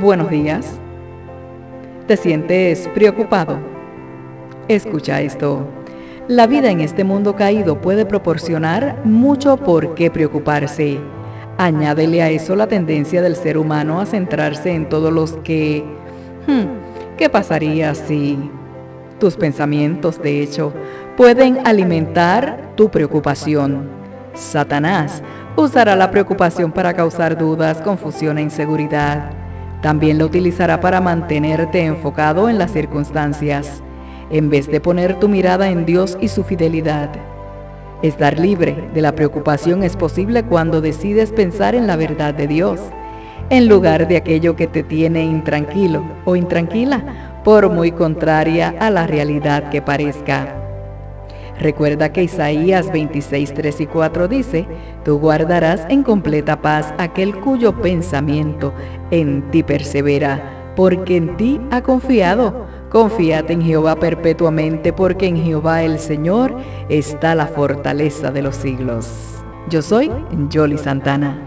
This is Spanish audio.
Buenos días. ¿Te sientes preocupado? Escucha esto. La vida en este mundo caído puede proporcionar mucho por qué preocuparse. Añádele a eso la tendencia del ser humano a centrarse en todos los que... Hmm, ¿Qué pasaría si... Tus pensamientos, de hecho, pueden alimentar tu preocupación. Satanás usará la preocupación para causar dudas, confusión e inseguridad. También la utilizará para mantenerte enfocado en las circunstancias en vez de poner tu mirada en Dios y su fidelidad. Estar libre de la preocupación es posible cuando decides pensar en la verdad de Dios, en lugar de aquello que te tiene intranquilo o intranquila, por muy contraria a la realidad que parezca. Recuerda que Isaías 26, 3 y 4 dice, Tú guardarás en completa paz aquel cuyo pensamiento en ti persevera, porque en ti ha confiado Confíate en Jehová perpetuamente, porque en Jehová el Señor está la fortaleza de los siglos. Yo soy Jolly Santana.